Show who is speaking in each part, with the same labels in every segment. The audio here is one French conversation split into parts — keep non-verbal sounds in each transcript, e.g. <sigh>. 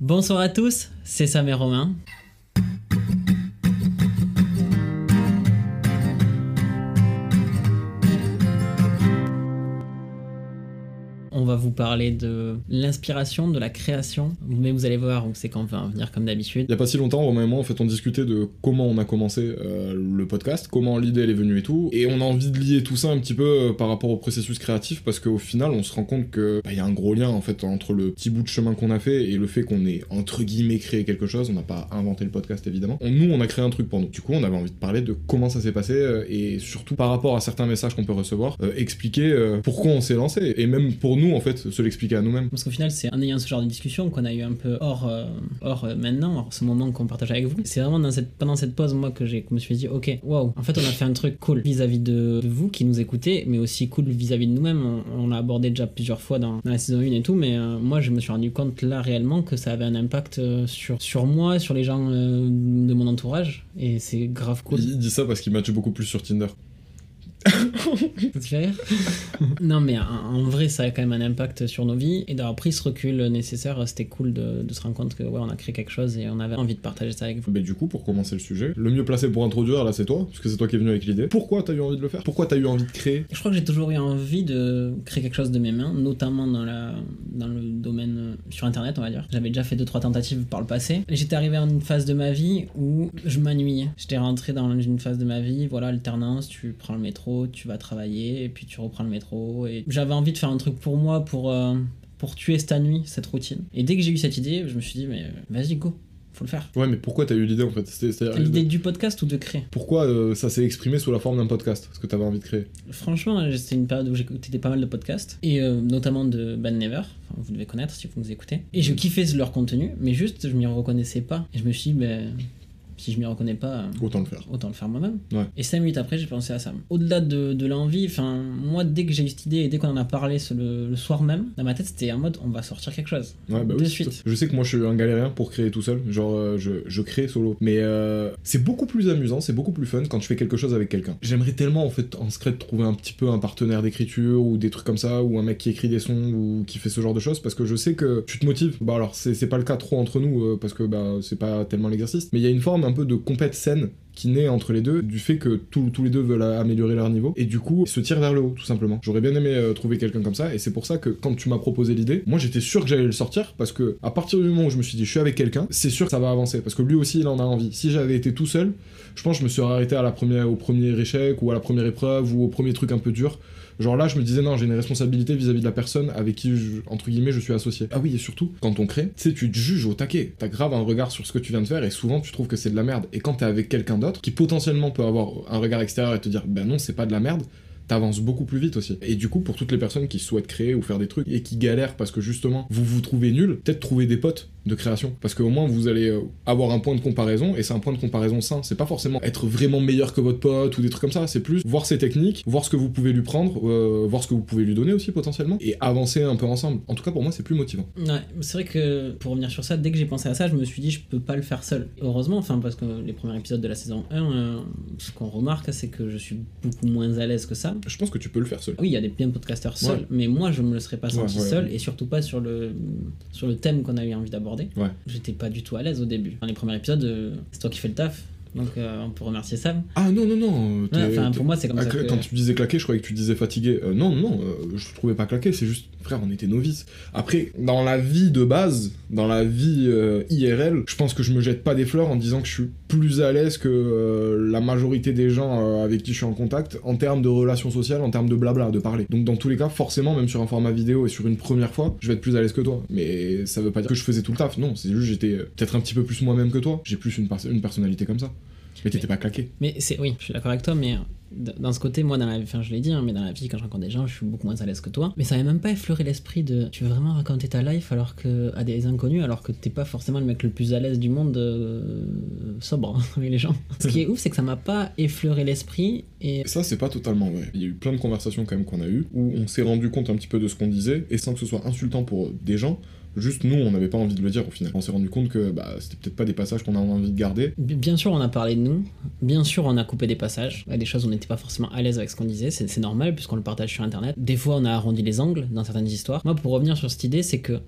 Speaker 1: Bonsoir à tous, c'est Sam et Romain. Va vous parler de l'inspiration, de la création. Mais vous allez voir, c'est quand on va en venir comme d'habitude.
Speaker 2: Il y a pas si longtemps, Romain et moi, en fait, on discutait de comment on a commencé euh, le podcast, comment l'idée elle est venue et tout. Et on a envie de lier tout ça un petit peu euh, par rapport au processus créatif parce qu'au final, on se rend compte que bah, il y a un gros lien en fait entre le petit bout de chemin qu'on a fait et le fait qu'on ait entre guillemets créé quelque chose. On n'a pas inventé le podcast évidemment. Nous, on a créé un truc pour nous. Du coup, on avait envie de parler de comment ça s'est passé euh, et surtout par rapport à certains messages qu'on peut recevoir, expliquer pourquoi on s'est lancé et même pour nous en fait se l'expliquer à nous-mêmes.
Speaker 1: Parce qu'au final, c'est en ayant ce genre de discussion qu'on a eu un peu hors, euh, hors euh, maintenant, hors ce moment qu'on partage avec vous. C'est vraiment dans cette, pendant cette pause, moi, que j'ai, que je me suis dit, ok, waouh, en fait, on a fait un truc cool vis-à-vis de, de vous qui nous écoutez, mais aussi cool vis-à-vis de nous-mêmes. On, on l'a abordé déjà plusieurs fois dans, dans la saison 1 et tout, mais euh, moi, je me suis rendu compte là réellement que ça avait un impact sur, sur moi, sur les gens de mon entourage, et c'est grave cool.
Speaker 2: Il dit ça parce qu'il matche beaucoup plus sur Tinder.
Speaker 1: Ça te fait rire Non, mais en, vrai, ça a quand même un impact sur nos vies. Et d'avoir pris ce recul nécessaire, c'était cool de, de se rendre compte que ouais, on a créé quelque chose et on avait envie de partager ça avec vous.
Speaker 2: Mais du coup, pour commencer le sujet, le mieux placé pour introduire, là, c'est toi, parce que c'est toi qui es venu avec l'idée. Pourquoi t'as eu envie de le faire? Pourquoi t'as eu envie de créer?
Speaker 1: Je crois que j'ai toujours eu envie de créer quelque chose de mes mains, notamment dans, la, dans le domaine euh, sur Internet, on va dire. J'avais déjà fait deux trois tentatives par le passé. J'étais arrivé à une phase de ma vie où je m'ennuyais. J'étais rentré dans une phase de ma vie, voilà, alternance, tu prends le métro, tu vas travailler, et puis tu reprends le métro. Et j'avais envie de faire un truc pour moi, pour, euh, pour tuer cette nuit, cette routine. Et dès que j'ai eu cette idée, je me suis dit, mais vas-y, go, faut le faire.
Speaker 2: Ouais, mais pourquoi t'as eu l'idée en fait? C'était-
Speaker 1: l'idée du podcast ou de créer?
Speaker 2: Pourquoi euh, ça s'est exprimé sous la forme d'un podcast Ce que t'avais envie de créer?
Speaker 1: Franchement, euh, c'était une période où j'écoutais pas mal de podcasts, et euh, notamment de Ben Never, enfin, vous devez connaître si vous nous écoutez. Et je kiffais leur contenu, mais juste je m'y reconnaissais pas. Et je me suis dit, ben, si je m'y reconnais pas, euh,
Speaker 2: Autant le faire.
Speaker 1: autant le faire moi-même.
Speaker 2: Ouais.
Speaker 1: Et cinq minutes après, j'ai pensé à ça. Au-delà de, de l'envie, enfin, moi, dès que j'ai eu cette idée et dès qu'on en a parlé ce- le, le soir même, dans ma tête, c'était en mode, on va sortir quelque chose.
Speaker 2: Ouais, bah
Speaker 1: de
Speaker 2: oui,
Speaker 1: suite.
Speaker 2: Je sais que moi je suis un galérien pour créer tout seul, genre euh, je, je crée solo. Mais euh, c'est beaucoup plus amusant, c'est beaucoup plus fun quand je fais quelque chose avec quelqu'un. J'aimerais tellement en fait en secret trouver un petit peu un partenaire d'écriture ou des trucs comme ça, ou un mec qui écrit des sons ou qui fait ce genre de choses, parce que je sais que tu te motives. Bah alors c'est c'est pas le cas trop entre nous, parce que bah c'est pas tellement l'exercice, mais il y a une forme un peu de compète saine qui naît entre les deux, du fait que tous les deux veulent améliorer leur niveau, et du coup se tirent vers le haut tout simplement. J'aurais bien aimé euh, trouver quelqu'un comme ça, et c'est pour ça que quand tu m'as proposé l'idée, moi j'étais sûr que j'allais le sortir, parce que à partir du moment où je me suis dit je suis avec quelqu'un, c'est sûr que ça va avancer, parce que lui aussi il en a envie. Si j'avais été tout seul, je pense que je me serais arrêté à la première, au premier échec, ou à la première épreuve, ou au premier truc un peu dur. Genre là, je me disais, non, j'ai une responsabilité vis-à-vis de la personne avec qui, je- entre guillemets, je suis associé. Ah oui, et surtout, quand on crée, tu sais, tu te juges au taquet. T'as grave un regard sur ce que tu viens de faire, et souvent, tu trouves que c'est de la merde. Et quand t'es avec quelqu'un d'autre, qui potentiellement peut avoir un regard extérieur et te dire, ben non, c'est pas de la merde, t'avances beaucoup plus vite aussi. Et du coup, pour toutes les personnes qui souhaitent créer ou faire des trucs et qui galèrent parce que justement vous vous trouvez nul, peut-être trouver des potes de création. Parce qu'au moins vous allez euh, avoir un point de comparaison et c'est un point de comparaison sain. C'est pas forcément être vraiment meilleur que votre pote ou des trucs comme ça, c'est plus voir ses techniques, voir ce que vous pouvez lui prendre, euh, voir ce que vous pouvez lui donner aussi potentiellement et avancer un peu ensemble. En tout cas, pour moi, c'est plus motivant.
Speaker 1: Ouais, c'est vrai que pour revenir sur ça, dès que j'ai pensé à ça, je me suis dit je peux pas le faire seul. Heureusement, enfin parce que les premiers épisodes de la saison 1, euh, ce qu'on remarque, c'est que je suis beaucoup moins à l'aise que ça.
Speaker 2: Je pense que tu peux le faire seul.
Speaker 1: Oui, il y a des bien podcasteurs seuls,
Speaker 2: Ouais.
Speaker 1: mais moi je me le serais pas senti
Speaker 2: Ouais, ouais,
Speaker 1: seul et surtout pas sur le sur le thème qu'on a eu envie d'aborder.
Speaker 2: Ouais.
Speaker 1: J'étais pas du tout à l'aise au début. Dans les premiers épisodes, euh, c'est toi qui fais le taf, donc euh, on peut remercier Sam.
Speaker 2: Ah non, non, non.
Speaker 1: enfin,
Speaker 2: t'es-
Speaker 1: pour moi, c'est comme ça que-
Speaker 2: Quand tu disais claqué, je croyais que tu disais fatigué. Euh, non, non, euh, je te trouvais pas claqué, c'est juste, frère, on était novices. Après, dans la vie de base, dans la vie euh, IRL, je pense que je me jette pas des fleurs en disant que je suis plus à l'aise que euh, la majorité des gens euh, avec qui je suis en contact en termes de relations sociales, en termes de blabla, de parler. Donc dans tous les cas, forcément, même sur un format vidéo et sur une première fois, je vais être plus à l'aise que toi. Mais ça veut pas dire que je faisais tout le taf, non, c'est juste j'étais euh, peut-être un petit peu plus moi-même que toi. J'ai plus une, pers- une personnalité comme ça. Mais t'étais pas claqué.
Speaker 1: Mais c'est oui, je suis d'accord avec toi, mais dans ce côté, moi, dans la vie, enfin, je l'ai dit, hein, mais dans la vie, quand je rencontre des gens, je suis beaucoup moins à l'aise que toi. Mais ça n'avait même pas effleuré l'esprit de tu veux vraiment raconter ta life alors que à des inconnus, alors que t'es pas forcément le mec le plus à l'aise du monde euh, sobre avec les gens. Ce qui est ouf, c'est que ça m'a pas effleuré l'esprit et
Speaker 2: Ça, c'est pas totalement vrai. Il y a eu plein de conversations quand même qu'on a eues où on s'est rendu compte un petit peu de ce qu'on disait et sans que ce soit insultant pour des gens. Juste nous, on n'avait pas envie de le dire au final. On s'est rendu compte que bah, c'était peut-être pas des passages qu'on a envie de garder.
Speaker 1: Bi- Bien sûr, on a parlé de nous. Bien sûr, on a coupé des passages. Des choses on n'était pas forcément à l'aise avec ce qu'on disait. C'est normal puisqu'on le partage sur Internet. Des fois, on a arrondi les angles dans certaines histoires. Moi, pour revenir sur cette idée, c'est que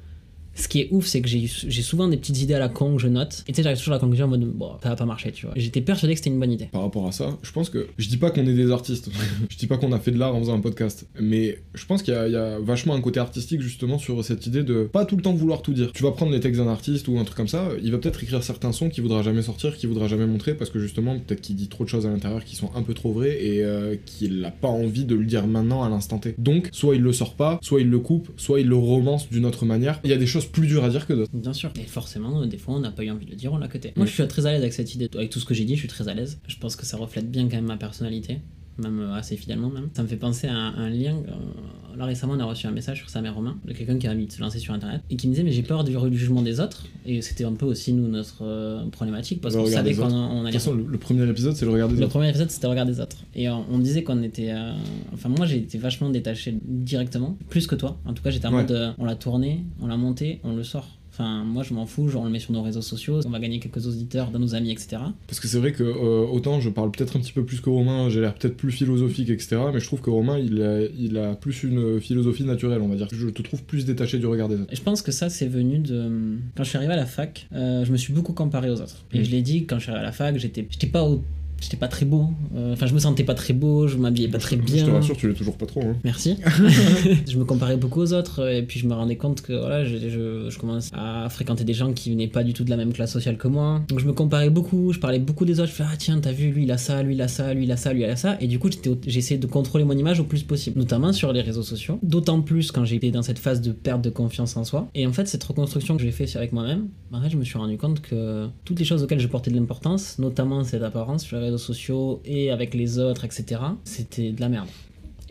Speaker 1: ce qui est ouf, c'est que j'ai souvent des petites idées à la con que je note. Et tu sais, j'arrive toujours à la conclusion en mode, bon, ça va pas marcher, tu vois. J'étais persuadé que c'était une bonne idée.
Speaker 2: Par rapport à ça, je pense que. Je dis pas qu'on est des artistes. <laughs> je dis pas qu'on a fait de l'art en faisant un podcast. Mais je pense qu'il y, a- vachement un côté artistique justement sur cette idée de pas tout le temps vouloir tout dire. Tu vas prendre les textes d'un artiste ou un truc comme ça, il va peut-être écrire certains sons qu'il voudra jamais sortir, qu'il voudra jamais montrer parce que justement, peut-être qu'il dit trop de choses à l'intérieur qui sont un peu trop vraies et euh, qu'il a pas envie de le dire maintenant à l'instant T. Donc, soit il le sort pas, soit il le coupe, soit il le romance d'une autre manière. Il y a des choses plus dures à dire que d'autres.
Speaker 1: Bien sûr. Et forcément, des fois, on n'a pas eu envie de le dire, on l'a cuté. Moi, je suis très à l'aise avec cette idée. Avec tout ce que j'ai dit, je suis très à l'aise. Je pense que ça reflète bien quand même ma personnalité. Même euh, assez fidèlement, même. Ça me fait penser à un, un lien. euh, là, récemment, on a reçu un message sur sa mère Romain de quelqu'un qui a envie de se lancer sur internet et qui me disait, mais j'ai peur du, du jugement des autres. Et c'était un peu aussi, nous, notre euh, problématique parce
Speaker 2: Le
Speaker 1: qu'on savait qu'on on
Speaker 2: De
Speaker 1: allait
Speaker 2: toute façon, le, le premier épisode, c'est le regard des
Speaker 1: le
Speaker 2: autres.
Speaker 1: premier épisode, c'était le regard des autres. Et euh, on disait qu'on était. euh, Enfin, moi, j'ai été vachement détaché directement, plus que toi. En tout cas, j'étais en
Speaker 2: Ouais.
Speaker 1: mode on l'a tourné, on l'a monté, on le sort. Enfin, moi, je m'en fous, genre, on le met sur nos réseaux sociaux, on va gagner quelques auditeurs dans nos amis, etc.
Speaker 2: Parce que c'est vrai que euh, autant je parle peut-être un petit peu plus que Romain, j'ai l'air peut-être plus philosophique, etc. Mais je trouve que Romain, il a, il a plus une philosophie naturelle, on va dire. Je te trouve plus détaché du regard des autres.
Speaker 1: Et je pense que ça, c'est venu de. Quand je suis arrivé à la fac, euh, je me suis beaucoup comparé aux autres. Et
Speaker 2: Mm.
Speaker 1: je l'ai dit, quand je suis arrivé à la fac, j'étais j'étais pas au- J'étais pas très beau, Euh, enfin je me sentais pas très beau, je m'habillais pas très
Speaker 2: Je
Speaker 1: bien.
Speaker 2: te rassure, tu l'es toujours pas trop. Hein.
Speaker 1: Merci. <laughs> je me comparais beaucoup aux autres et puis je me rendais compte que voilà, je, je, je commence à fréquenter des gens qui venaient pas du tout de la même classe sociale que moi. Donc je me comparais beaucoup, je parlais beaucoup des autres. Je fais ah tiens t'as vu lui il a ça, lui il a ça, lui il a ça, lui il a ça. Et du coup j'étais essayé de contrôler mon image au plus possible, notamment sur les réseaux sociaux. D'autant plus quand été dans cette phase de perte de confiance en soi. Et en fait cette reconstruction que j'ai fait avec moi-même, en fait je me suis rendu compte que toutes les choses auxquelles je portais de l'importance, notamment cette apparence sur les sociaux et avec les autres, etc. C'était de la merde.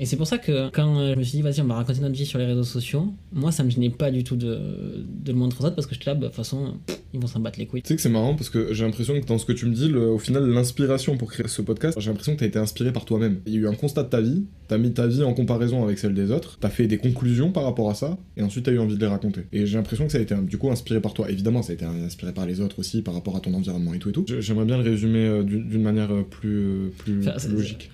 Speaker 1: Et c'est pour ça que quand euh, je me suis dit, vas-y, on va raconter notre vie sur les réseaux sociaux, moi, ça me gênait pas du tout de, de le montrer aux autres parce que j'étais là, bah, de toute façon, pff, ils vont s'en battre les couilles.
Speaker 2: Tu sais que c'est marrant parce que j'ai l'impression que dans ce que tu me dis, le- au final, l'inspiration pour créer ce podcast, j'ai l'impression que t'as été inspiré par toi-même. Il y a eu un constat de ta vie, t'as mis ta vie en comparaison avec celle des autres, t'as fait des conclusions par rapport à ça, et ensuite t'as eu envie de les raconter. Et j'ai l'impression que ça a été du coup inspiré par toi. Évidemment, ça a été inspiré par les autres aussi, par rapport à ton environnement et tout et tout. J'ai- J'aimerais bien le résumer euh, d'une manière euh, plus, plus, plus logique.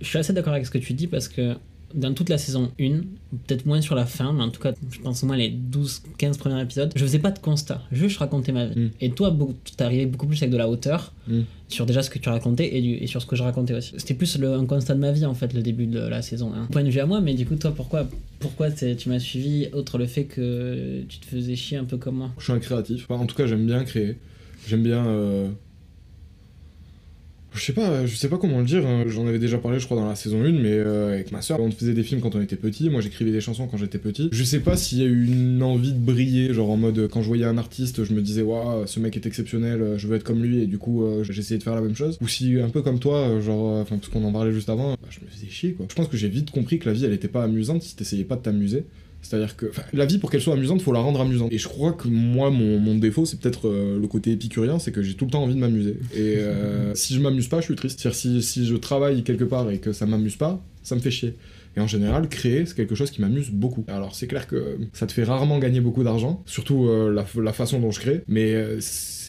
Speaker 1: Je suis assez d'accord avec ce que tu dis parce que dans toute la saison 1, peut-être moins sur la fin, mais en tout cas, je pense au moins les 12-15 premiers épisodes, je faisais pas de constat, juste je racontais ma vie.
Speaker 2: Mm.
Speaker 1: Et toi, t'es arrivé beaucoup plus avec de la hauteur
Speaker 2: Mm.
Speaker 1: sur déjà ce que tu racontais et, du- et sur ce que je racontais aussi. C'était plus le, un constat de ma vie en fait, le début de la saison 1. Point de vue à moi, mais du coup, toi, pourquoi, pourquoi tu m'as suivi, outre le fait que tu te faisais chier un peu comme moi?
Speaker 2: Je suis un créatif. Enfin, en tout cas, j'aime bien créer. J'aime bien. euh, Je sais pas, je sais pas comment le dire, hein. j'en avais déjà parlé je crois dans la saison 1, mais euh, avec ma soeur, on faisait des films quand on était petit, moi j'écrivais des chansons quand j'étais petit. Je sais pas s'il y a eu une envie de briller, genre en mode quand je voyais un artiste, je me disais waouh, ce mec est exceptionnel, euh, je veux être comme lui, et du coup euh, j'essayais de faire la même chose. Ou si un peu comme toi, genre, parce qu'on en parlait juste avant, bah, je me faisais chier quoi. Je pense que j'ai vite compris que la vie elle était pas amusante si t'essayais pas de t'amuser. C'est-à-dire que la vie, pour qu'elle soit amusante, faut la rendre amusante. Et je crois que moi, mon, mon défaut, c'est peut-être euh, le côté épicurien, c'est que j'ai tout le temps envie de m'amuser. Et euh, <laughs> si je m'amuse pas, je suis triste. C'est-à-dire si, si je travaille quelque part et que ça m'amuse pas, ça me fait chier. Et en général, créer, c'est quelque chose qui m'amuse beaucoup. Alors c'est clair que ça te fait rarement gagner beaucoup d'argent, surtout euh, la, la façon dont je crée, mais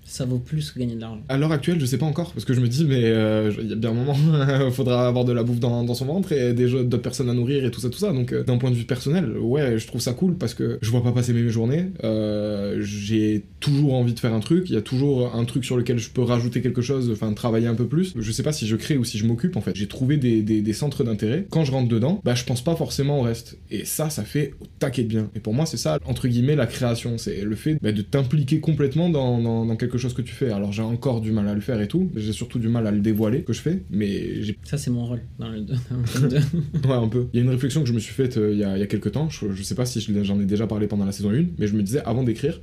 Speaker 1: Ça vaut plus que gagner de l'argent.
Speaker 2: à l'heure actuelle, je sais pas encore, parce que je me dis, mais euh, il y a bien un moment, <laughs> faudra avoir de la bouffe dans, son ventre et des d'autres personnes à nourrir et tout ça, tout ça. Donc, euh, d'un point de vue personnel, ouais, je trouve ça cool parce que je vois pas passer mes journées. euh, J'ai toujours envie de faire un truc, il y a toujours un truc sur lequel je peux rajouter quelque chose, enfin, travailler un peu plus. Je sais pas si je crée ou si je m'occupe, en fait. J'ai trouvé des centres d'intérêt. Quand je rentre dedans, bah, je pense pas forcément au reste. Et ça, ça fait au taquet de bien. Et pour moi, c'est ça, entre guillemets, la création. C'est le fait bah, de t'impliquer complètement dans, dans, dans quelque chose que tu fais. Alors, j'ai encore du mal à le faire et tout. J'ai surtout du mal à le dévoiler, que je fais. Mais j'ai
Speaker 1: Ça, c'est mon rôle dans le 2. Dans le <laughs> 2.
Speaker 2: Ouais, un peu. Il y a une réflexion que je me suis faite euh, il y, a, il y a quelques temps. Je, je sais pas si j'en ai déjà parlé pendant la saison 1, mais je me disais avant d'écrire,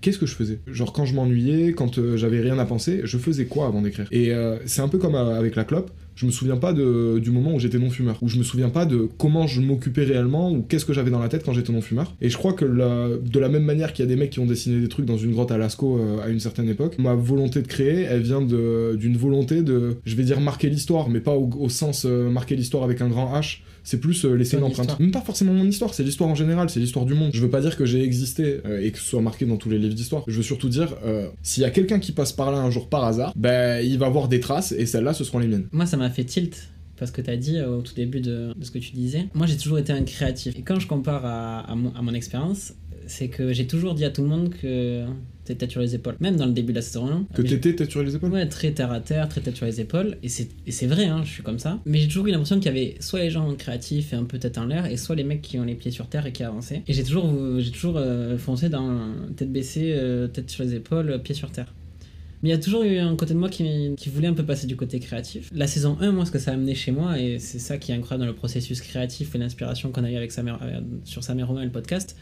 Speaker 2: qu'est-ce que je faisais? Genre quand je m'ennuyais, quand euh, j'avais rien à penser, je faisais quoi avant d'écrire? Et euh, c'est un peu comme euh, avec la clope. Je me souviens pas de, du moment où j'étais non-fumeur, où je me souviens pas de comment je m'occupais réellement ou qu'est-ce que j'avais dans la tête quand j'étais non-fumeur. Et je crois que la- de la même manière qu'il y a des mecs qui ont dessiné des trucs dans une grotte à Lascaux euh, à une certaine époque, ma volonté de créer, elle vient d'une volonté de, je vais dire marquer l'histoire, mais pas au, au sens euh, marquer l'histoire avec un grand H, c'est plus euh, laisser une empreinte. Même pas forcément mon histoire, c'est l'histoire en général, c'est l'histoire du monde. Je veux pas dire que j'ai existé euh, et que ce soit marqué dans tous les livres d'histoire. Je veux surtout dire, euh, s'il y a quelqu'un qui passe par là un jour par hasard, ben il va voir des traces et celles-là ce seront les miennes.
Speaker 1: Moi, ça m'a fait tilt parce que tu as dit euh, au tout début de, de ce que tu disais. Moi, j'ai toujours été un créatif. Et quand je compare à, à mon, expérience, c'est que j'ai toujours dit à tout le monde que t'es tête sur les épaules. Même dans le début de la saison 1.
Speaker 2: Que t'étais tête sur les épaules?
Speaker 1: Ouais, très terre à terre, très tête sur les épaules. Et c'est vrai, hein, je suis comme ça. Mais j'ai toujours eu l'impression qu'il y avait soit les gens créatifs et un peu tête en l'air, et soit les mecs qui ont les pieds sur terre et qui avançaient. Et j'ai toujours, j'ai toujours euh, foncé dans tête baissée, euh, tête sur les épaules, pieds sur terre. Mais il y a toujours eu un côté de moi qui, qui voulait un peu passer du côté créatif. La saison 1, moi, ce que ça a amené chez moi, et c'est ça qui est incroyable dans le processus créatif et l'inspiration qu'on a eu avec sa mère, euh, sur sa mère Romain et le podcast,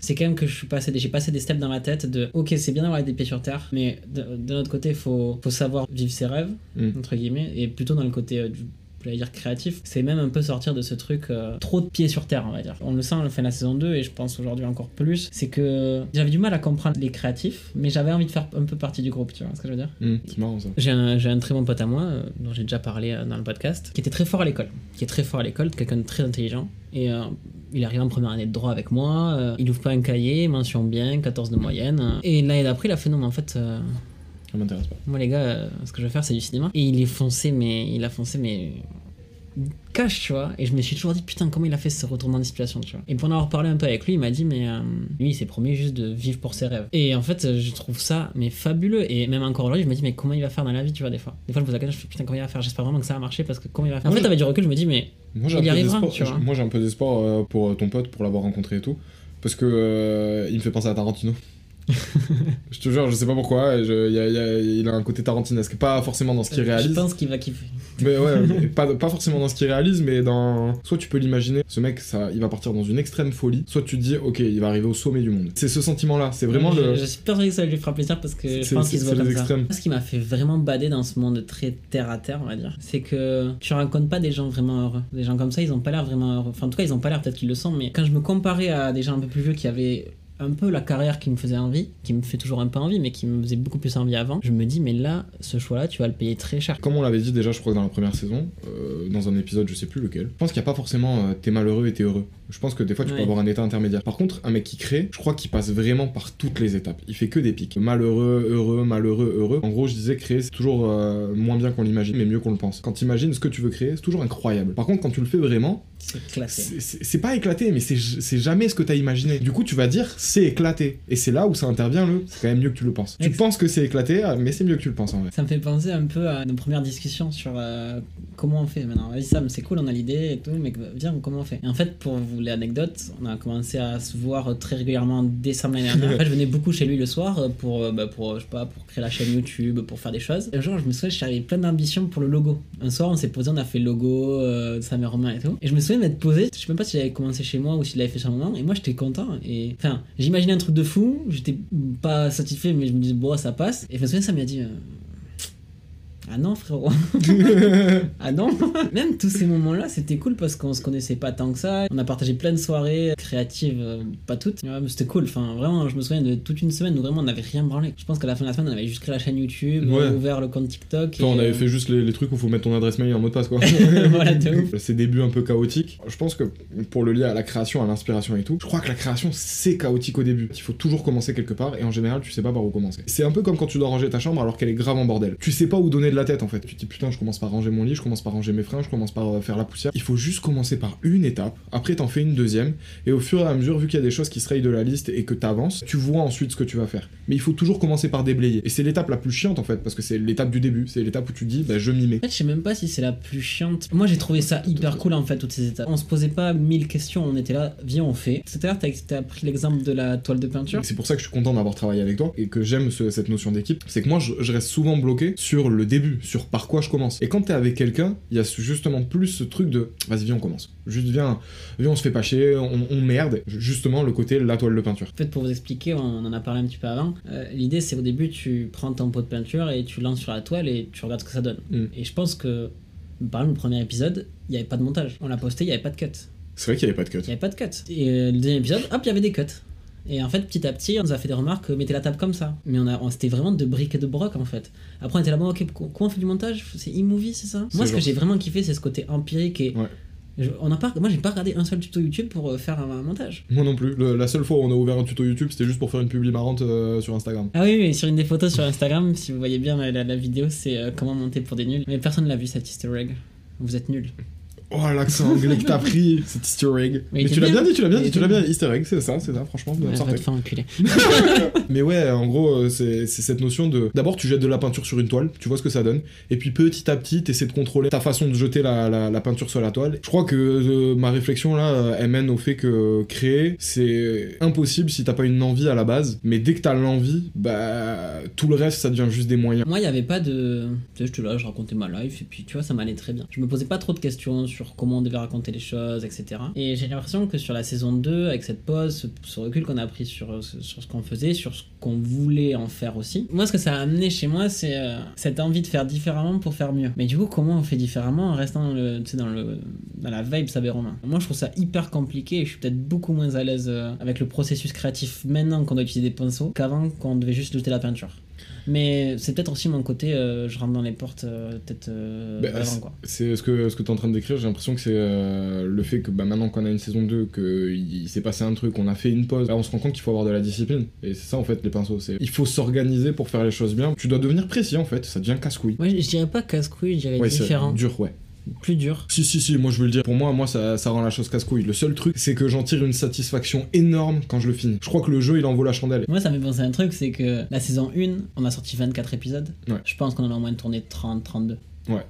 Speaker 1: c'est quand même que je suis passé, j'ai passé des steps dans ma tête de ok, c'est bien d'avoir des pieds sur terre, mais de, de notre côté, il faut, faut savoir vivre ses rêves,
Speaker 2: Mm.
Speaker 1: entre guillemets, et plutôt dans le côté euh, du j'allais dire créatif, c'est même un peu sortir de ce truc euh, trop de pieds sur terre, on va dire. On le sent, on le fait la saison 2 et je pense aujourd'hui encore plus, c'est que j'avais du mal à comprendre les créatifs, mais j'avais envie de faire un peu partie du groupe, tu vois ce que je veux dire?
Speaker 2: Hum, c'est marrant ça.
Speaker 1: j'ai un, j'ai un très bon pote à moi, euh, dont j'ai déjà parlé euh, dans le podcast, qui était très fort à l'école, qui est très fort à l'école, quelqu'un de très intelligent. Et il arrive en première année de droit avec moi, il ouvre pas un cahier, mention bien, 14 de moyenne. et l'année d'après, il a fait non, mais en fait,
Speaker 2: Ça m'intéresse pas.
Speaker 1: moi les gars, euh, ce que je veux faire, c'est du cinéma. Et il est foncé, mais il a foncé, mais cash, tu vois. Et je me suis toujours dit, putain, comment il a fait ce retournement de situation, tu vois. Et pour en avoir parlé un peu avec lui, il m'a dit, mais euh, lui, il s'est promis juste de vivre pour ses rêves. Et en fait, je trouve ça, mais fabuleux. Et même encore aujourd'hui, je me dis, mais comment il va faire dans la vie, tu vois, des fois. Des fois, je la question, je fais, putain, comment il va faire? J'espère vraiment que ça va marcher parce que comment il va faire? En fait, avec du recul, je me dis, mais
Speaker 2: Moi j'ai
Speaker 1: Il y
Speaker 2: un, peu
Speaker 1: arrivera,
Speaker 2: d'espoir-
Speaker 1: tu vois.
Speaker 2: moi, j'ai un peu d'espoir euh, pour ton pote, pour l'avoir rencontré et tout. Parce que euh, il me fait penser à Tarantino. <laughs> je te jure, je sais pas pourquoi, je- il y a- il y a- il a un côté tarantinesque. Pas forcément dans ce qu'il
Speaker 1: je
Speaker 2: réalise.
Speaker 1: pense qu'il va kiffer.
Speaker 2: Mais ouais, mais pas, pas forcément dans ce qu'il réalise, mais dans. Soit tu peux l'imaginer, ce mec, ça, il va partir dans une extrême folie, soit tu te dis, ok, il va arriver au sommet du monde. C'est ce sentiment-là, c'est vraiment
Speaker 1: je,
Speaker 2: le.
Speaker 1: je suis persuadé que ça lui fera plaisir parce que je pense qu'il se voit comme
Speaker 2: les
Speaker 1: ça.
Speaker 2: extrêmes.
Speaker 1: Ce qui m'a fait vraiment bader dans ce monde très terre à terre, on va dire, c'est que tu rencontres pas des gens vraiment heureux. Des gens comme ça, ils ont pas l'air vraiment heureux. Enfin, en tout cas, ils ont pas l'air, peut-être qu'ils le sont, mais quand je me comparais à des gens un peu plus vieux qui avaient un peu la carrière qui me faisait envie, qui me fait toujours un peu envie, mais qui me faisait beaucoup plus envie avant, je me dis, mais là, ce choix-là, tu vas le payer très cher.
Speaker 2: Comme on l'avait dit déjà, je crois que dans la première saison, euh, dans un épisode, je sais plus lequel, je pense qu'il n'y a pas forcément euh, t'es malheureux et t'es heureux. Je pense que des fois tu peux avoir un état intermédiaire. Par contre, un mec qui crée, je crois qu'il passe vraiment par toutes les étapes. Il fait que des pics. Malheureux, heureux, malheureux, heureux. En gros, je disais créer, c'est toujours euh, moins bien qu'on l'imagine, mais mieux qu'on le pense. Quand tu imagines ce que tu veux créer, c'est toujours incroyable. Par contre, quand tu le fais vraiment,
Speaker 1: C'est classé.
Speaker 2: c'est- pas éclaté, mais c'est jamais ce que t'as imaginé. Du coup, tu vas dire, c'est éclaté. Et c'est là où ça intervient le c'est quand même mieux que tu le penses. Tu penses que c'est éclaté, ah, mais c'est mieux que tu le penses en vrai.
Speaker 1: Ça me fait penser un peu à nos premières discussions sur euh, comment on fait maintenant. Vas-y Sam, c'est cool, on a l'idée et tout, mais viens, comment on fait? Et en fait, pour vous l'anecdote, on a commencé à se voir très régulièrement décembre l'année dernière. Fait, je venais beaucoup chez lui le soir euh, pour, euh, bah, pour, je sais pas, pour créer la chaîne YouTube, pour faire des choses. Et un jour, je me souviens, j'avais plein d'ambitions pour le logo. Un soir, on s'est posé, on a fait le logo euh, et Romain et tout. Et je me souviens m'être posé, je sais même pas s'il avait commencé chez moi ou s'il l'avait fait sur moment, et moi j'étais content. Et enfin, j'imaginais un truc de fou, j'étais pas satisfait, mais je me disais, bon, ça passe. Et je me souviens, ça m'a dit. euh, ah non frérot <laughs> Ah non Même tous ces moments-là c'était cool parce qu'on se connaissait pas tant que ça. On a partagé plein de soirées créatives, euh, pas toutes, Ouais, mais c'était cool. Enfin vraiment je me souviens de toute une semaine où vraiment on n'avait rien branlé. Je pense qu'à la fin de la semaine on avait juste créé la chaîne YouTube,
Speaker 2: Ouais.
Speaker 1: ouvert le compte TikTok.
Speaker 2: Enfin, on avait
Speaker 1: euh,
Speaker 2: fait juste les, les trucs où faut mettre ton adresse mail en mot de passe quoi. <laughs>
Speaker 1: voilà de ouf.
Speaker 2: Ces débuts un peu chaotiques, je pense que pour le lier à la création, à l'inspiration et tout, je crois que la création c'est chaotique au début. Il faut toujours commencer quelque part et en général tu sais pas par où commencer. C'est un peu comme quand tu dois ranger ta chambre alors qu'elle est grave en bordel. Tu sais pas où donner de la tête en fait. Tu te dis putain, je commence par ranger mon lit, je commence par ranger mes freins, je commence par euh, faire la poussière. Il faut juste commencer par une étape, après t'en fais une deuxième et au fur et à mesure, vu qu'il y a des choses qui se rayent de la liste et que t'avances, tu vois ensuite ce que tu vas faire. Mais il faut toujours commencer par déblayer. Et c'est l'étape la plus chiante en fait parce que c'est l'étape du début, c'est l'étape où tu dis bah je m'y mets.
Speaker 1: En fait, je sais même pas si c'est la plus chiante. Moi, j'ai trouvé ça hyper cool en fait, toutes ces étapes. On se posait pas mille questions, on était là, viens, on fait. Tout à l'heure, t'as t'as pris l'exemple de la toile de peinture.
Speaker 2: C'est pour ça que je suis content d'avoir travaillé avec toi et que j'aime ce- cette notion d'équipe. C'est que moi, je, je reste souvent bloqué sur le début, sur par quoi je commence. Et quand t'es avec quelqu'un, il y a justement plus ce truc de vas-y, viens, on commence. Juste viens, viens, on se fait pas chier, on, on merde. Justement, le côté la toile de peinture.
Speaker 1: En fait, pour vous expliquer, on en a parlé un petit peu avant. euh, L'idée, c'est au début, tu prends ton pot de peinture et tu lances sur la toile et tu regardes ce que ça donne.
Speaker 2: Mm.
Speaker 1: Et je pense que, par exemple, le premier épisode, il n'y avait pas de montage. On l'a posté, il n'y avait pas de cut.
Speaker 2: C'est vrai qu'il y avait pas de cut.
Speaker 1: Il n'y avait pas de cut. Et euh, le deuxième épisode, hop, il y avait des cuts. Et en fait, petit à petit, on nous a fait des remarques, euh, mettez la table comme ça. Mais on a, on, c'était vraiment de briques et de broc en fait. Après, on était là-bas, ok, co- comment on fait du montage? C'est e-movie, c'est ça? Moi, ce que j'ai vraiment kiffé, c'est ce côté empirique et.
Speaker 2: Ouais.
Speaker 1: Je- on a pas, moi, j'ai pas regardé un seul tuto YouTube pour euh, faire un, un montage.
Speaker 2: Moi non plus. Le- la seule fois où on a ouvert un tuto YouTube, c'était juste pour faire une publi marrante euh, sur Instagram.
Speaker 1: Ah oui, oui, sur une des photos sur Instagram, si vous voyez bien la, la- la vidéo, c'est euh, comment monter pour des nuls. Mais personne l'a vu cette easter egg. Vous êtes nuls.
Speaker 2: Oh, l'accent anglais que t'as pris, cet easter egg.
Speaker 1: Mais
Speaker 2: tu l'as
Speaker 1: bien.
Speaker 2: dit, tu l'as bien dit, tu l'as bien dit. Easter egg, c'est ça, c'est ça, franchement, bien
Speaker 1: Ouais, te faire enculer. <laughs>
Speaker 2: Mais ouais, en gros, euh, c'est cette notion de. D'abord, tu jettes de la peinture sur une toile, tu vois ce que ça donne, et puis petit à petit, t'essaies de contrôler ta façon de jeter la, la- la peinture sur la toile. Je crois que euh, ma réflexion là, euh, elle mène au fait que créer, c'est impossible si t'as pas une envie à la base, mais dès que t'as l'envie, bah tout le reste, ça devient juste des moyens.
Speaker 1: Moi, il n'y avait pas de. Tu sais, j'étais là, je racontais ma life, et puis tu vois, ça m'allait très bien. Je me posais pas trop de questions sur comment on devait raconter les choses, etc. Et j'ai l'impression que sur la saison 2, avec cette pause, ce, recul qu'on a pris sur, sur ce qu'on faisait, sur ce qu'on voulait en faire aussi, moi, ce que ça a amené chez moi, c'est euh, cette envie de faire différemment pour faire mieux. Mais du coup, comment on fait différemment en restant dans, le, dans, le, dans la vibe Sabé Romain Moi, je trouve ça hyper compliqué et je suis peut-être beaucoup moins à l'aise euh, avec le processus créatif maintenant qu'on doit utiliser des pinceaux qu'avant qu'on devait juste jeter la peinture. Mais c'est peut-être aussi mon côté, euh, je rentre dans les portes euh, peut-être euh,
Speaker 2: Bah,
Speaker 1: avant quoi.
Speaker 2: C'est ce que, ce que tu es en train de décrire, j'ai l'impression que c'est euh, le fait que bah, maintenant qu'on a une saison 2, qu'il s'est passé un truc, on a fait une pause, là on se rend compte qu'il faut avoir de la discipline. Et c'est ça en fait les pinceaux, c'est il faut s'organiser pour faire les choses bien. Tu dois devenir précis en fait, ça devient casse-couille.
Speaker 1: Moi, je dirais pas casse-couille, je dirais
Speaker 2: Ouais, c'est
Speaker 1: différent,
Speaker 2: dur, ouais.
Speaker 1: Plus dur.
Speaker 2: Si, si, si, moi je veux le dire. Pour moi, moi ça, ça rend la chose casse-couille. Le seul truc, c'est que j'en tire une satisfaction énorme quand je le finis. Je crois que le jeu il en vaut la chandelle.
Speaker 1: Moi, ça me fait penser à un truc, c'est que la saison 1, on a sorti 24 épisodes.
Speaker 2: Ouais.
Speaker 1: Je pense qu'on en a au moins tourné 30, 32.
Speaker 2: Ouais.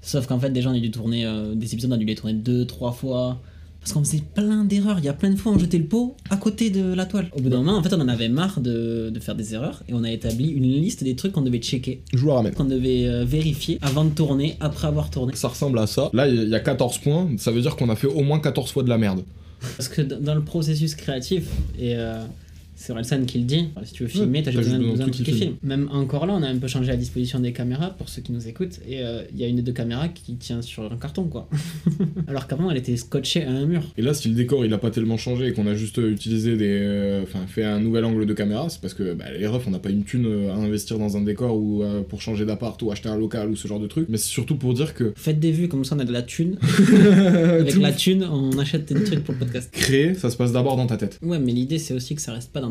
Speaker 1: Sauf qu'en fait, déjà, on a dû tourner euh, des épisodes, on a dû les tourner deux, trois fois. Parce qu'on faisait plein d'erreurs. Il y a plein de fois, on jetait le pot à côté de la toile. Au bout d'un moment, en fait, on en avait marre de, de faire des erreurs et on a établi une liste des trucs qu'on devait checker,
Speaker 2: Je vous la ramène.
Speaker 1: qu'on devait euh, vérifier avant de tourner, après avoir tourné.
Speaker 2: Ça ressemble à ça. Là, il y a 14 points, ça veut dire qu'on a fait au moins 14 fois de la merde.
Speaker 1: Parce que dans dans le processus créatif, et euh, c'est Orelsan qui le dit, si tu veux filmer, t'as juste besoin, de qui filment. Même encore là, on a un peu changé la disposition des caméras pour ceux qui nous écoutent, et euh, il y a une des deux caméras qui tient sur un carton, quoi. <laughs> Alors qu'avant, elle était scotchée à un mur.
Speaker 2: Et là, si le décor il a pas tellement changé et qu'on a juste euh, utilisé des. euh, Enfin, fait un nouvel angle de caméra, c'est parce que bah, les refs, on n'a pas une thune euh, à investir dans un décor ou euh, pour changer d'appart ou acheter un local ou ce genre de truc. Mais c'est surtout pour dire que
Speaker 1: Faites des vues, comme ça on a de la thune. <laughs> Avec la thune, on achète des trucs pour le podcast.
Speaker 2: créer, ça se passe d'abord dans ta tête.
Speaker 1: Ouais, mais l'idée c'est aussi que ça reste pas dans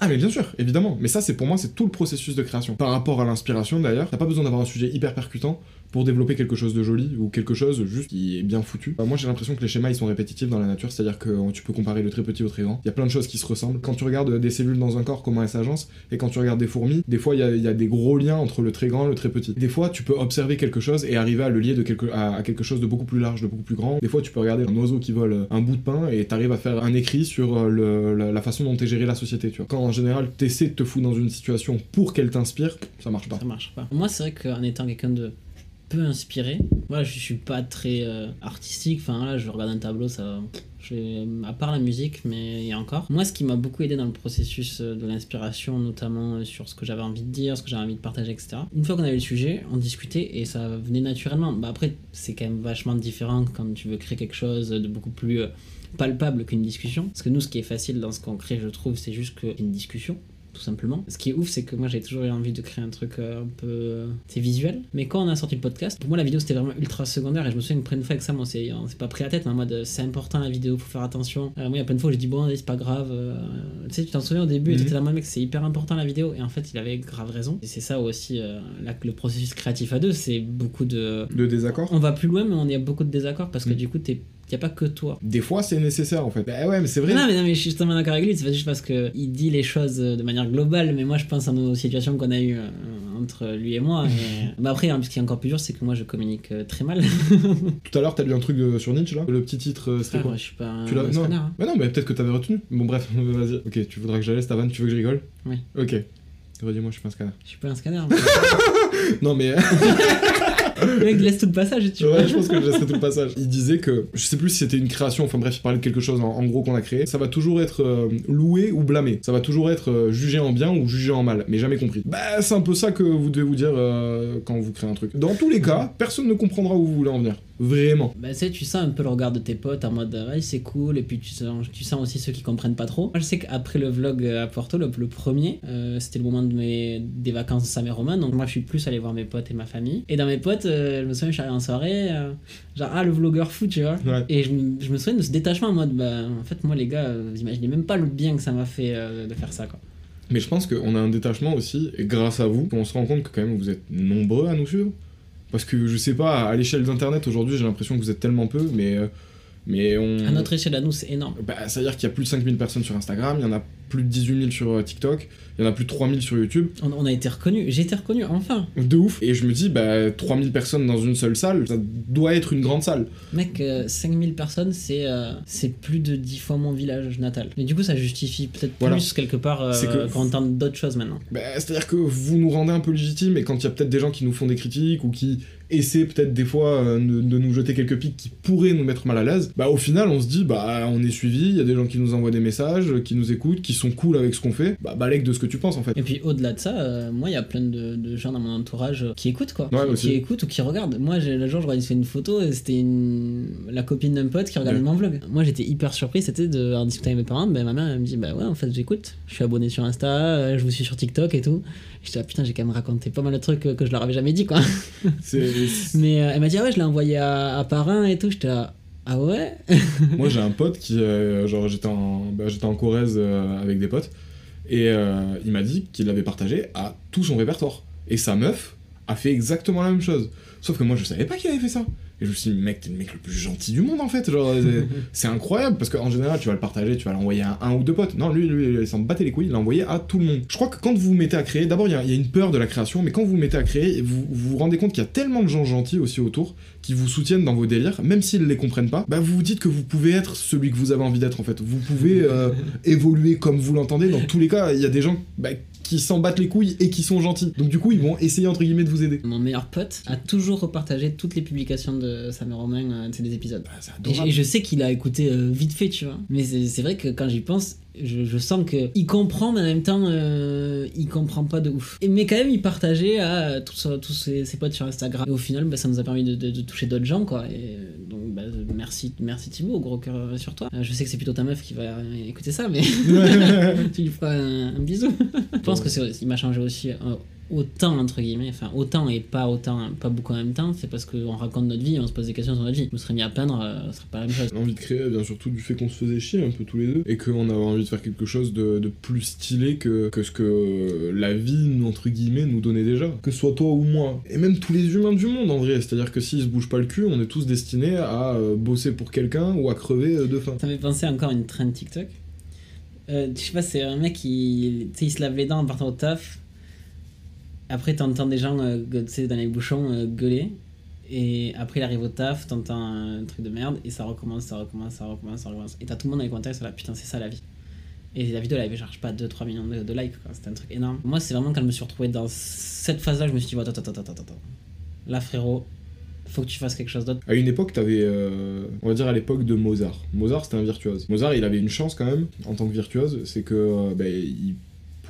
Speaker 2: Ah mais bien sûr, évidemment. Mais ça c'est pour moi c'est tout le processus de création. Par rapport à l'inspiration d'ailleurs, t'as pas besoin d'avoir un sujet hyper percutant pour développer quelque chose de joli ou quelque chose juste qui est bien foutu. Bah, moi j'ai l'impression que les schémas ils sont répétitifs dans la nature, c'est-à-dire que euh, tu peux comparer le très petit au très grand. Il y a plein de choses qui se ressemblent. Quand tu regardes des cellules dans un corps, comment elles s'agencent, et quand tu regardes des fourmis, des fois il y, a- des gros liens entre le très grand et le très petit. Des fois tu peux observer quelque chose et arriver à le lier à, quelque chose de beaucoup plus large, de beaucoup plus grand. Des fois tu peux regarder un oiseau qui vole un bout de pain et t'arrives à faire un écrit sur euh, la, la façon dont t'es géré la société, tu vois. Quand en général t'essaies de te foutre dans une situation pour qu'elle t'inspire, ça marche pas.
Speaker 1: Ça marche pas. Moi, c'est vrai qu'en étant quelqu'un de inspiré, voilà, je, suis pas très euh, artistique. Enfin, là, je regarde un tableau, ça. À part la musique, mais il y a encore. Moi, ce qui m'a beaucoup aidé dans le processus euh, de l'inspiration, notamment euh, sur ce que j'avais envie de dire, ce que j'avais envie de partager, etc. Une fois qu'on avait le sujet, on discutait et ça venait naturellement. Bah, après, c'est quand même vachement différent quand tu veux créer quelque chose de beaucoup plus palpable qu'une discussion. Parce que nous, ce qui est facile dans ce qu'on crée, je trouve, c'est juste qu'une discussion tout simplement. Ce qui est ouf, c'est que moi j'ai toujours eu envie de créer un truc euh, un peu euh, c'est visuel. Mais quand on a sorti le podcast, pour moi la vidéo c'était vraiment ultra secondaire et je me souviens une première fois avec ça, on s'est on s'est pas pris la tête, mais en mode c'est important la vidéo, faut faire attention. Euh, moi il y a plein de fois où j'ai dit bon, c'est pas grave. euh, tu sais, tu t'en souviens au début, et
Speaker 2: Mhm.
Speaker 1: t'étais là, moi mec, c'est hyper important la vidéo. Et en fait, il avait grave raison. Et c'est ça aussi, euh, là, que le processus créatif à deux, c'est beaucoup de.
Speaker 2: De désaccord
Speaker 1: On va plus loin, mais on y a beaucoup de désaccords parce que
Speaker 2: Mhm.
Speaker 1: du coup, t'es. Y a pas que toi.
Speaker 2: Des fois, c'est nécessaire en fait. Bah ouais, mais c'est vrai.
Speaker 1: Non, mais non, mais je suis totalement d'accord avec lui. C'est pas juste parce que il dit les choses euh, de manière globale, mais moi je pense à nos situations qu'on a eues euh, entre lui et moi. Et... <laughs> bah après, hein, ce qui est encore plus dur, c'est que moi je communique euh, très mal. <laughs>
Speaker 2: Tout à l'heure, t'as lu un truc de- sur Nietzsche là Le petit titre, euh, c'était quoi
Speaker 1: je suis pas un,
Speaker 2: Tu l'as
Speaker 1: un
Speaker 2: Non.
Speaker 1: scanner, hein.
Speaker 2: Mais non, mais peut-être que t'avais retenu. Bon, bref, <laughs> vas-y. Ok, tu voudras que j'allais ta vanne, tu veux que je rigole
Speaker 1: Oui.
Speaker 2: Ok. Redis-moi, je suis pas un scanner.
Speaker 1: Je suis pas un scanner.
Speaker 2: Non, mais.
Speaker 1: Le mec laisse tout le passage et tu vois.
Speaker 2: ouais, je pense que je laisserai tout le passage. Il disait que, je sais plus si c'était une création, enfin bref, il parlait de quelque chose en, en gros qu'on a créé. Ça va toujours être euh, loué ou blâmé. Ça va toujours être euh, jugé en bien ou jugé en mal, mais jamais compris. Bah, c'est un peu ça que vous devez vous dire euh, quand vous créez un truc. Dans tous les cas, personne ne comprendra où vous voulez en venir. Vraiment.
Speaker 1: Bah, tu sais, tu sens un peu le regard de tes potes en mode ouais, c'est cool, et puis tu sens, tu sens aussi ceux qui comprennent pas trop. Moi, je sais qu'après le vlog à Porto, le, le premier, euh, c'était le moment de mes, des vacances de Sam et Romain, donc moi je suis plus allé voir mes potes et ma famille. Et dans mes potes, euh, je me souviens, je suis allé en soirée, euh, genre, ah, le vlogueur fou, tu vois.
Speaker 2: Ouais.
Speaker 1: Et je, me- je me souviens de ce détachement en mode, bah, en fait, moi les gars, vous imaginez même pas le bien que ça m'a fait de faire ça, quoi.
Speaker 2: Mais je pense qu'on a un détachement aussi, et grâce à vous, on se rend compte que quand même vous êtes nombreux à nous suivre. Parce que je sais pas, à l'échelle d'internet aujourd'hui, j'ai l'impression que vous êtes tellement peu, mais. euh, mais on.
Speaker 1: À notre échelle à nous, c'est énorme.
Speaker 2: Bah, c'est-à-dire qu'il y a plus de 5000 personnes sur Instagram, il y en a plus de 18 000 sur euh, TikTok, il y en a plus de 3000 sur YouTube.
Speaker 1: On, on a été reconnus, j'ai été reconnu, enfin.
Speaker 2: De ouf. Et je me dis, bah, 3000 personnes dans une seule salle, ça doit être une grande salle.
Speaker 1: Mec, euh, 5000 personnes, c'est euh, c'est plus de 10 fois mon village natal. Mais du coup, ça justifie peut-être
Speaker 2: Voilà.
Speaker 1: plus quelque part euh,
Speaker 2: que-
Speaker 1: quand on tente d'autres choses maintenant.
Speaker 2: Bah, c'est-à-dire que vous nous rendez un peu légitimes, et quand il y a peut-être des gens qui nous font des critiques, ou qui essaient peut-être des fois euh, de, de nous jeter quelques pics qui pourraient nous mettre mal à l'aise, bah au final on se dit, bah on est suivi, il y a des gens qui nous envoient des messages, qui nous écoutent, qui sont cool avec ce qu'on fait, bah balèque de ce que tu penses en fait.
Speaker 1: Et puis au-delà de ça, euh, moi, il y a plein de, de gens dans mon entourage qui écoutent, quoi.
Speaker 2: Ouais,
Speaker 1: qui, écoutent ou qui regardent. Moi, j'ai- le jour, je regardais une photo, et c'était une... la copine d'un pote qui regardait
Speaker 2: Ouais.
Speaker 1: mon vlog. Moi, j'étais hyper surpris, c'était de en discuter avec mes parents. Ben, ma mère, elle me dit, bah ouais, en fait, j'écoute. Je suis abonné sur Insta, euh, je vous suis sur TikTok et tout. J'étais là, putain, j'ai quand même raconté pas mal de trucs que, que je leur avais jamais dit, quoi. <laughs> Mais euh, elle m'a dit, ah ouais, je l'ai envoyé à, à parrain et tout. J'étais là, ah ouais? <laughs>
Speaker 2: Moi j'ai un pote qui, euh, genre j'étais en, bah, j'étais en Corrèze euh, avec des potes, et il m'a dit qu'il l'avait partagé à tout son répertoire. Et sa meuf a fait exactement la même chose. Sauf que moi je savais pas qu'il avait fait ça. Et je me suis dit, mec, t'es le mec le plus gentil du monde en fait. Genre, <laughs> c'est- incroyable parce qu'en général, tu vas le partager, tu vas l'envoyer à un ou deux potes. Non, lui, lui, il s'en battait les couilles, il l'a envoyé à tout le monde. Je crois que quand vous vous mettez à créer, d'abord, il y, a- il y a une peur de la création, mais quand vous vous mettez à créer, vous vous, vous rendez compte qu'il y a tellement de gens gentils aussi autour qui vous soutiennent dans vos délires, même s'ils les comprennent pas, bah vous vous dites que vous pouvez être celui que vous avez envie d'être en fait. Vous pouvez euh, <laughs> évoluer comme vous l'entendez. Dans tous les cas, il y a des gens bah, qui s'en battent les couilles et qui sont gentils. Donc du coup, ils vont essayer entre guillemets de vous aider.
Speaker 1: Mon meilleur pote a toujours repartagé toutes les publications de Sam et Romain, euh, de ces des épisodes.
Speaker 2: Bah,
Speaker 1: Et je,
Speaker 2: adorable.
Speaker 1: et je sais qu'il a écouté euh, vite fait, tu vois. Mais c'est vrai que quand j'y pense, je, je sens que il comprend, mais en même temps, euh, il comprend pas de ouf. Et, mais quand même, il partageait à euh, tous, tous ses, ses potes sur Instagram. Et au final, bah, ça nous a permis de, de- de toucher d'autres gens, quoi. Et euh, donc, bah, merci, merci Thibaut, gros cœur euh, sur toi. Euh, je sais que c'est plutôt ta meuf qui va euh, écouter ça, mais <laughs> <laughs> tu lui feras un, un bisou. je pense que il m'a changé aussi. euh, autant entre guillemets, enfin autant et pas autant, pas beaucoup en même temps, c'est parce qu'on raconte notre vie, on se pose des questions sur notre vie. Je me serais mis à peindre, euh, ce serait pas la même chose.
Speaker 2: L'envie de créer vient surtout du fait qu'on se faisait chier un peu tous les deux et qu'on avait envie de faire quelque chose de, de plus stylé que, que ce que la vie, entre guillemets, nous donnait déjà. Que ce soit toi ou moi. Et même tous les humains du monde en vrai. C'est-à-dire que s'ils se bougent pas le cul, on est tous destinés à euh, bosser pour quelqu'un ou à crever euh, de faim.
Speaker 1: Ça me fait penser encore à une trend TikTok. Euh, je sais pas, c'est un mec qui tu sais, il se lave les dents en partant au taf. Après, t'entends des gens euh, dans les bouchons euh, gueuler. Et après, il arrive au taf, t'entends un truc de merde. Et ça recommence, ça recommence, ça recommence, ça recommence. Et t'as tout le monde dans les commentaires, c'est là, putain, c'est ça la vie. Et la vidéo, elle avait sais pas, 2-3 millions de, de likes. C'était un truc énorme. Moi, c'est vraiment quand je me suis retrouvé dans cette phase-là, je me suis dit, attends, attends, attends, attends, attends. Là, frérot, faut que tu fasses quelque chose d'autre.
Speaker 2: À une époque, t'avais, euh, on va dire à l'époque de Mozart. Mozart, c'était un virtuose. Mozart, il avait une chance quand même, en tant que virtuose, c'est que euh, ben, il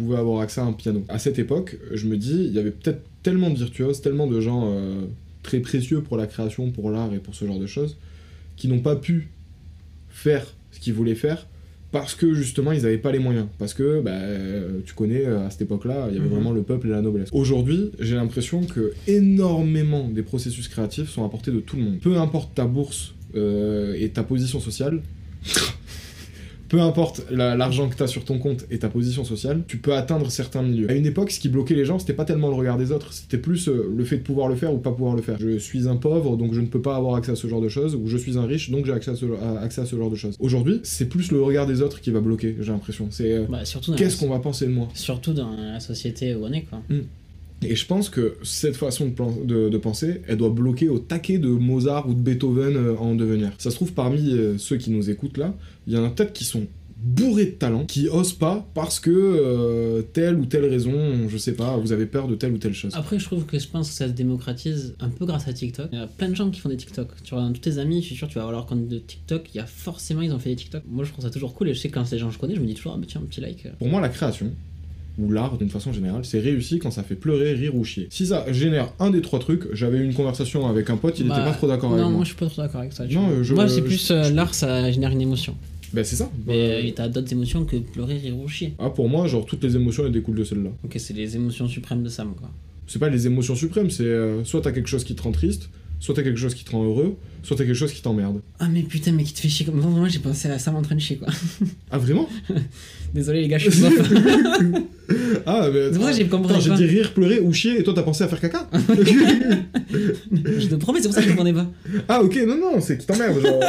Speaker 2: pouvait avoir accès à un piano. À cette époque, je me dis, il y avait peut-être tellement de virtuoses, tellement de gens euh, très précieux pour la création, pour l'art et pour ce genre de choses, qui n'ont pas pu faire ce qu'ils voulaient faire parce que justement ils n'avaient pas les moyens. Parce que bah, euh, tu connais euh, à cette époque-là, il y avait
Speaker 1: Mhm.
Speaker 2: vraiment le peuple et la noblesse. Aujourd'hui, j'ai l'impression que énormément des processus créatifs sont à portée de tout le monde. Peu importe ta bourse euh, et ta position sociale. Peu importe la- l'argent que tu as sur ton compte et ta position sociale, tu peux atteindre certains milieux. À une époque, ce qui bloquait les gens, c'était pas tellement le regard des autres, c'était plus euh, le fait de pouvoir le faire ou pas pouvoir le faire. Je suis un pauvre, donc je ne peux pas avoir accès à ce genre de choses, ou je suis un riche, donc j'ai accès, à ce- à- accès à ce genre de choses. Aujourd'hui, c'est plus le regard des autres qui va bloquer, j'ai l'impression. C'est euh,
Speaker 1: Bah,
Speaker 2: qu'est-ce qu'on va penser de moi?
Speaker 1: Surtout dans la société où on est, quoi.
Speaker 2: Et je pense que cette façon de, plan- de- de penser, elle doit bloquer au taquet de Mozart ou de Beethoven euh, en devenir. Ça se trouve, parmi euh, ceux qui nous écoutent là, il y en a peut-être qui sont bourrés de talent, qui osent pas parce que euh, telle ou telle raison, je sais pas, vous avez peur de telle ou telle chose.
Speaker 1: Après, je trouve que je pense que ça se démocratise un peu grâce à TikTok. Il y a plein de gens qui font des TikTok. Tu regardes tous tes amis, je suis sûr tu vas avoir leur compte de TikTok. Il y a forcément, ils ont fait des TikTok. Moi, je trouve ça toujours cool et je sais que quand c'est des gens que je connais, je me dis toujours, ah bah tiens, un petit like.
Speaker 2: Pour moi, la création, ou l'art d'une façon générale, c'est réussi quand ça fait pleurer, rire ou chier. Si ça génère un des trois trucs, j'avais eu une conversation avec un pote, il
Speaker 1: Bah,
Speaker 2: était pas trop d'accord
Speaker 1: Non,
Speaker 2: avec
Speaker 1: moi,
Speaker 2: moi.
Speaker 1: je suis pas trop d'accord avec ça.
Speaker 2: Non, je-
Speaker 1: moi, c'est plus euh, l'art, ça génère une émotion.
Speaker 2: Ben c'est ça.
Speaker 1: Mais euh, t'as d'autres émotions que pleurer, rire ou chier.
Speaker 2: Ah, pour moi, genre, toutes les émotions, elles découlent de celle-là.
Speaker 1: Ok, c'est les émotions suprêmes de Sam, quoi.
Speaker 2: c'est pas les émotions suprêmes, c'est euh, soit t'as quelque chose qui te rend triste, soit t'as quelque chose qui te rend heureux, soit t'as quelque chose qui t'emmerde.
Speaker 1: Ah, mais putain, mais qui te fait chier comme. Moi, j'ai pensé à Sam en train de chier, quoi.
Speaker 2: Ah vraiment? <laughs>
Speaker 1: Désolé, les gars, je suis bof. <laughs>
Speaker 2: Ah mais
Speaker 1: C'est pour ça que j'ai compris
Speaker 2: j'ai dit rire, pleurer ou chier, et toi t'as pensé à faire caca <laughs>
Speaker 1: je te promets, c'est pour ça que je comprenais pas.
Speaker 2: Ah ok, non non, c'est qui t'emmerde, genre.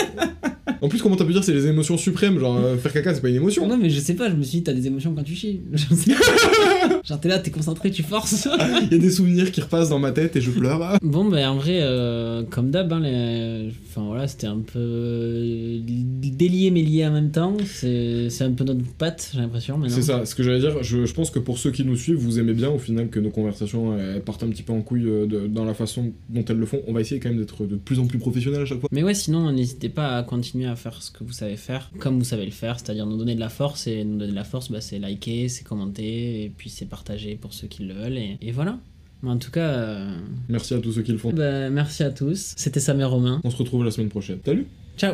Speaker 2: En plus, comment t'as pu dire c'est les émotions suprêmes, genre euh, faire caca c'est pas une émotion.
Speaker 1: Non, mais je sais pas, je me suis dit, t'as des émotions quand tu chies. <laughs> Genre, t'es là, t'es concentré, tu forces.
Speaker 2: Il y a des souvenirs qui repassent dans ma tête et je pleure.
Speaker 1: Bon, ben en vrai, euh, comme d'hab, hein, les- enfin voilà, c'était un peu euh, délié mais lié en même temps. C'est c'est un peu notre patte, j'ai l'impression.
Speaker 2: C'est ça, ce que j'allais dire, je, je pense que pour ceux qui nous suivent, vous aimez bien au final que nos conversations elles partent un petit peu en couille euh, de- dans la façon dont elles le font. On va essayer quand même d'être de plus en plus professionnels à chaque fois.
Speaker 1: Mais ouais, sinon, n'hésitez pas à continuer à faire ce que vous savez faire, comme vous savez le faire, c'est-à-dire nous donner de la force. Et nous donner de la force, bah, c'est liker, c'est commenter, et puis c'est partager pour ceux qui le veulent. Et, et voilà. Mais en tout cas, euh,
Speaker 2: Merci à tous ceux qui le font.
Speaker 1: bah, merci à tous. C'était Sam et Romain.
Speaker 2: On se retrouve la semaine prochaine. Salut
Speaker 1: Ciao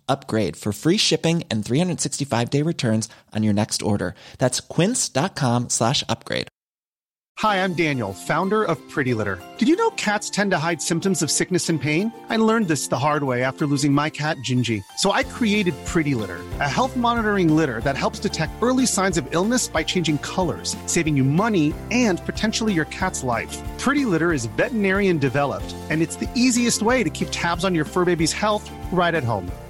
Speaker 3: upgrade for free shipping and 365 day returns on your next order. That's quince.com slash upgrade.
Speaker 4: Hi, I'm Daniel, founder of Pretty Litter. Did you know cats tend to hide symptoms of sickness and pain? I learned this the hard way after losing my cat, Gingy. So I created Pretty Litter, a health monitoring litter that helps detect early signs of illness by changing colors, saving you money and potentially your cat's life. Pretty Litter is veterinarian developed, and it's the easiest way to keep tabs on your fur baby's health right at home.